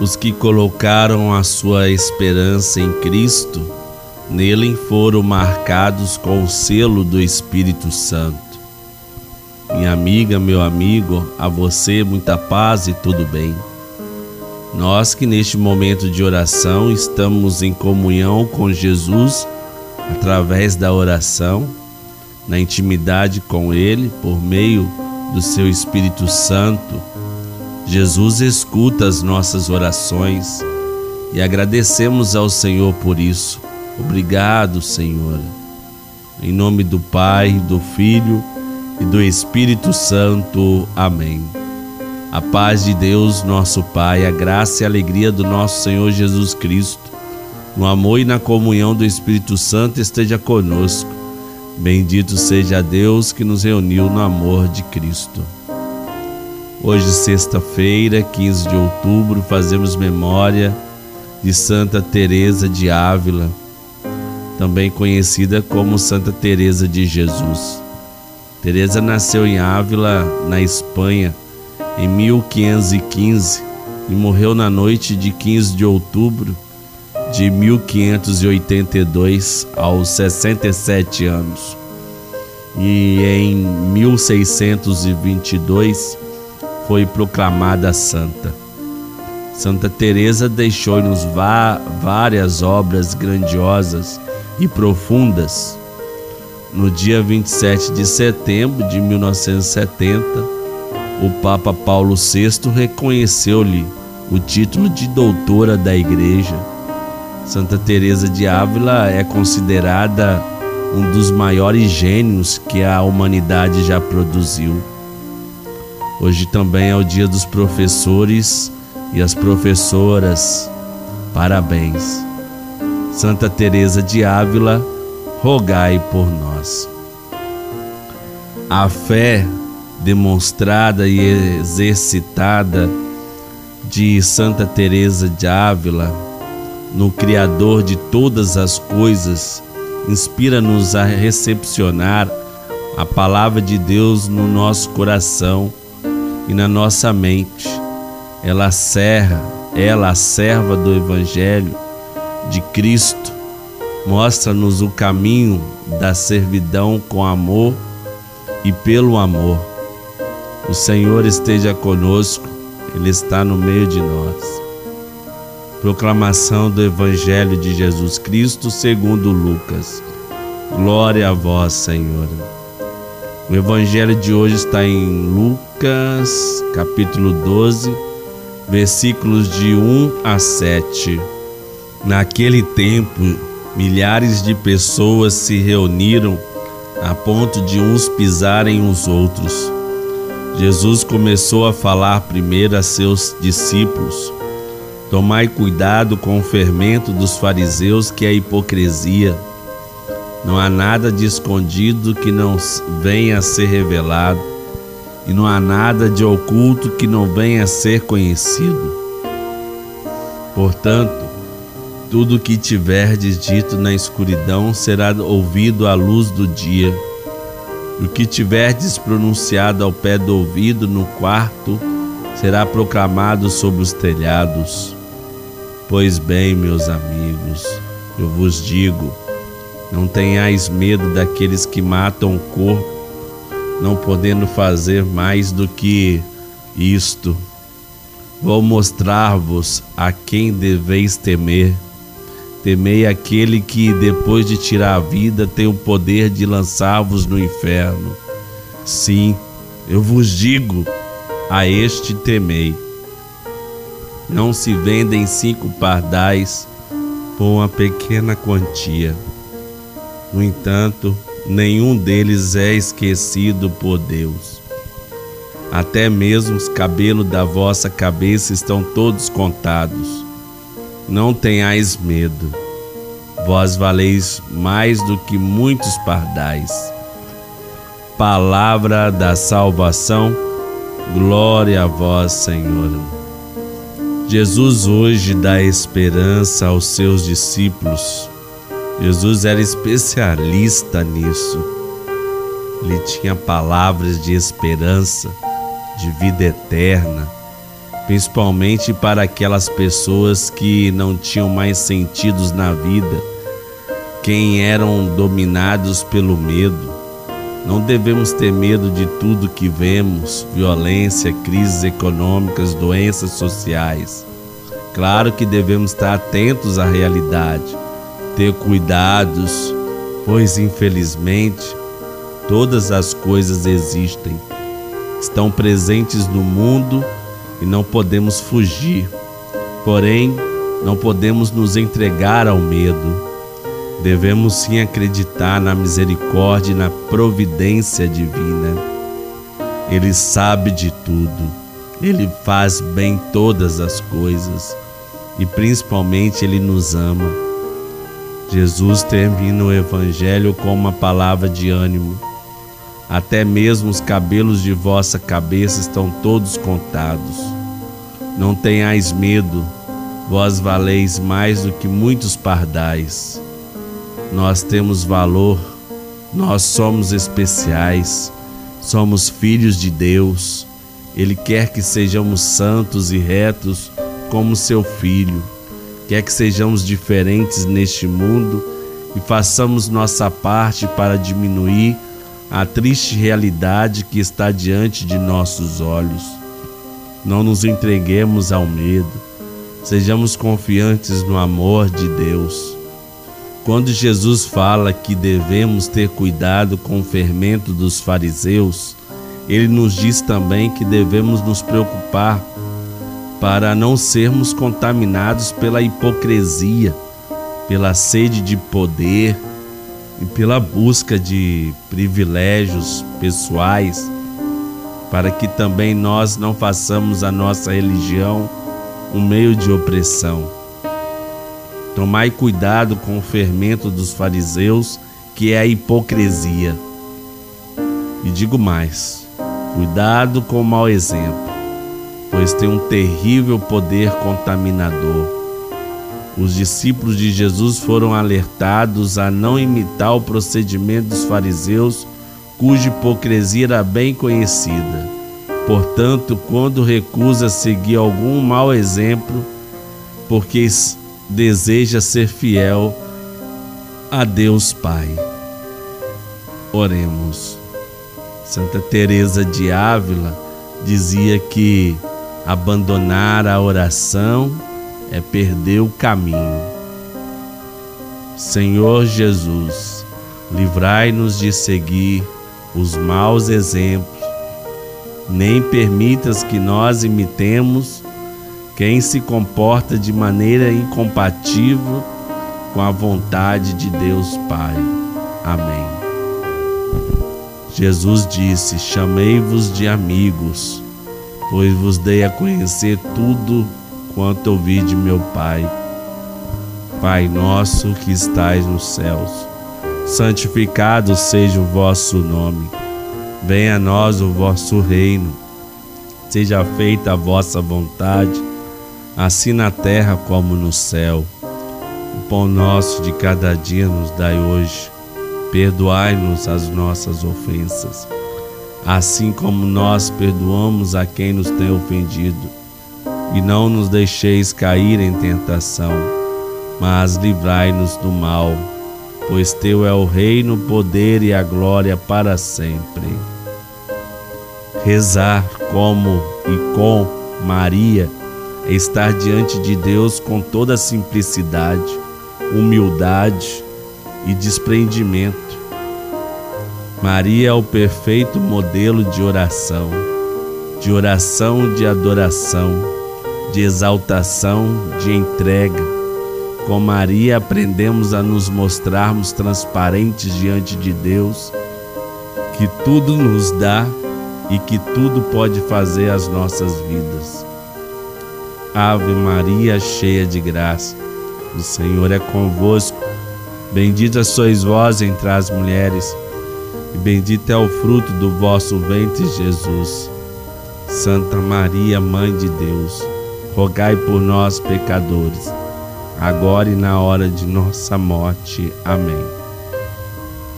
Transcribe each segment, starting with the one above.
Os que colocaram a sua esperança em Cristo, nele foram marcados com o selo do Espírito Santo. Minha amiga, meu amigo, a você muita paz e tudo bem. Nós que neste momento de oração estamos em comunhão com Jesus através da oração, na intimidade com Ele, por meio do seu Espírito Santo, Jesus escuta as nossas orações e agradecemos ao Senhor por isso. Obrigado, Senhor. Em nome do Pai, do Filho e do Espírito Santo. Amém. A paz de Deus, nosso Pai, a graça e a alegria do nosso Senhor Jesus Cristo, no amor e na comunhão do Espírito Santo esteja conosco. Bendito seja Deus que nos reuniu no amor de Cristo. Hoje, sexta-feira, 15 de outubro, fazemos memória de Santa Teresa de Ávila, também conhecida como Santa Teresa de Jesus. Teresa nasceu em Ávila, na Espanha, em 1515 e morreu na noite de 15 de outubro de 1582 aos 67 anos. E em 1622 foi proclamada santa. Santa Teresa deixou-nos várias obras grandiosas e profundas. No dia 27 de setembro de 1970, o Papa Paulo VI reconheceu-lhe o título de doutora da Igreja. Santa Teresa de Ávila é considerada um dos maiores gênios que a humanidade já produziu. Hoje também é o dia dos professores e as professoras. Parabéns. Santa Teresa de Ávila, rogai por nós. A fé demonstrada e exercitada de Santa Teresa de Ávila no criador de todas as coisas inspira-nos a recepcionar a palavra de Deus no nosso coração e na nossa mente. Ela serra, ela a serva do evangelho de Cristo, mostra-nos o caminho da servidão com amor e pelo amor. O Senhor esteja conosco, Ele está no meio de nós. Proclamação do Evangelho de Jesus Cristo segundo Lucas. Glória a vós, Senhor. O Evangelho de hoje está em Lucas, capítulo 12, versículos de 1 a 7. Naquele tempo, milhares de pessoas se reuniram a ponto de uns pisarem os outros. Jesus começou a falar primeiro a seus discípulos: Tomai cuidado com o fermento dos fariseus, que é a hipocrisia. Não há nada de escondido que não venha a ser revelado, e não há nada de oculto que não venha a ser conhecido. Portanto, tudo o que tiverdes dito na escuridão será ouvido à luz do dia o que tiverdes pronunciado ao pé do ouvido no quarto será proclamado sobre os telhados. Pois bem, meus amigos, eu vos digo: não tenhais medo daqueles que matam o corpo, não podendo fazer mais do que isto. Vou mostrar-vos a quem deveis temer. Temei aquele que, depois de tirar a vida, tem o poder de lançar-vos no inferno. Sim, eu vos digo, a este temei. Não se vendem cinco pardais por uma pequena quantia. No entanto, nenhum deles é esquecido por Deus. Até mesmo os cabelos da vossa cabeça estão todos contados. Não tenhais medo, vós valeis mais do que muitos pardais. Palavra da salvação, glória a vós, Senhor. Jesus hoje dá esperança aos seus discípulos. Jesus era especialista nisso. Ele tinha palavras de esperança, de vida eterna principalmente para aquelas pessoas que não tinham mais sentidos na vida, quem eram dominados pelo medo. Não devemos ter medo de tudo que vemos: violência, crises econômicas, doenças sociais. Claro que devemos estar atentos à realidade, ter cuidados, pois infelizmente todas as coisas existem, estão presentes no mundo e não podemos fugir. Porém, não podemos nos entregar ao medo. Devemos sim acreditar na misericórdia e na providência divina. Ele sabe de tudo. Ele faz bem todas as coisas e principalmente ele nos ama. Jesus termina o evangelho com uma palavra de ânimo. Até mesmo os cabelos de vossa cabeça estão todos contados. Não tenhais medo, vós valeis mais do que muitos pardais. Nós temos valor, nós somos especiais, somos filhos de Deus. Ele quer que sejamos santos e retos como seu filho. Quer que sejamos diferentes neste mundo e façamos nossa parte para diminuir a triste realidade que está diante de nossos olhos. Não nos entreguemos ao medo, sejamos confiantes no amor de Deus. Quando Jesus fala que devemos ter cuidado com o fermento dos fariseus, ele nos diz também que devemos nos preocupar para não sermos contaminados pela hipocrisia, pela sede de poder e pela busca de privilégios pessoais, para que também nós não façamos a nossa religião um meio de opressão. Tomai cuidado com o fermento dos fariseus, que é a hipocrisia. E digo mais: cuidado com o mau exemplo, pois tem um terrível poder contaminador os discípulos de Jesus foram alertados a não imitar o procedimento dos fariseus, cuja hipocrisia era bem conhecida. Portanto, quando recusa seguir algum mau exemplo, porque deseja ser fiel a Deus Pai. Oremos. Santa Teresa de Ávila dizia que abandonar a oração é perder o caminho. Senhor Jesus, livrai-nos de seguir os maus exemplos, nem permitas que nós imitemos quem se comporta de maneira incompatível com a vontade de Deus Pai. Amém. Jesus disse: Chamei-vos de amigos, pois vos dei a conhecer tudo quanto ouvi de meu Pai. Pai nosso que estais nos céus, santificado seja o vosso nome. Venha a nós o vosso reino. Seja feita a vossa vontade, assim na terra como no céu. O pão nosso de cada dia nos dai hoje. Perdoai-nos as nossas ofensas, assim como nós perdoamos a quem nos tem ofendido e não nos deixeis cair em tentação, mas livrai-nos do mal, pois teu é o reino, o poder e a glória para sempre. Rezar como e com Maria é estar diante de Deus com toda simplicidade, humildade e desprendimento. Maria é o perfeito modelo de oração, de oração de adoração de exaltação, de entrega. Com Maria aprendemos a nos mostrarmos transparentes diante de Deus, que tudo nos dá e que tudo pode fazer as nossas vidas. Ave Maria, cheia de graça, o Senhor é convosco. Bendita sois vós entre as mulheres, e bendito é o fruto do vosso ventre, Jesus. Santa Maria, Mãe de Deus, rogai por nós, pecadores, agora e na hora de nossa morte. Amém.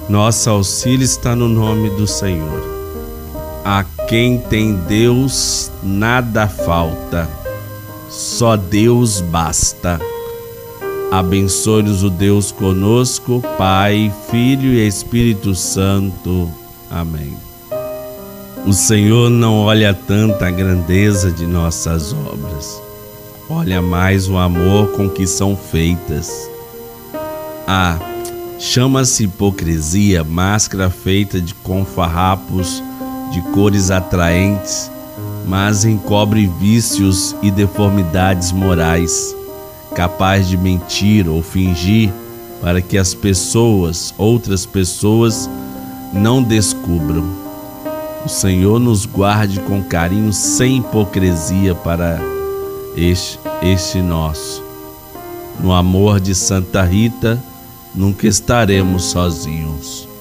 Nosso auxílio está no nome do Senhor. A quem tem Deus, nada falta. Só Deus basta. Abençoe-nos o Deus conosco, Pai, Filho e Espírito Santo. Amém. O Senhor não olha tanta grandeza de nossas obras, olha mais o amor com que são feitas. Ah, chama-se hipocrisia, máscara feita de com farrapos de cores atraentes, mas encobre vícios e deformidades morais capaz de mentir ou fingir para que as pessoas, outras pessoas, não descubram. O Senhor nos guarde com carinho, sem hipocrisia para este, este nosso. No amor de Santa Rita, nunca estaremos sozinhos.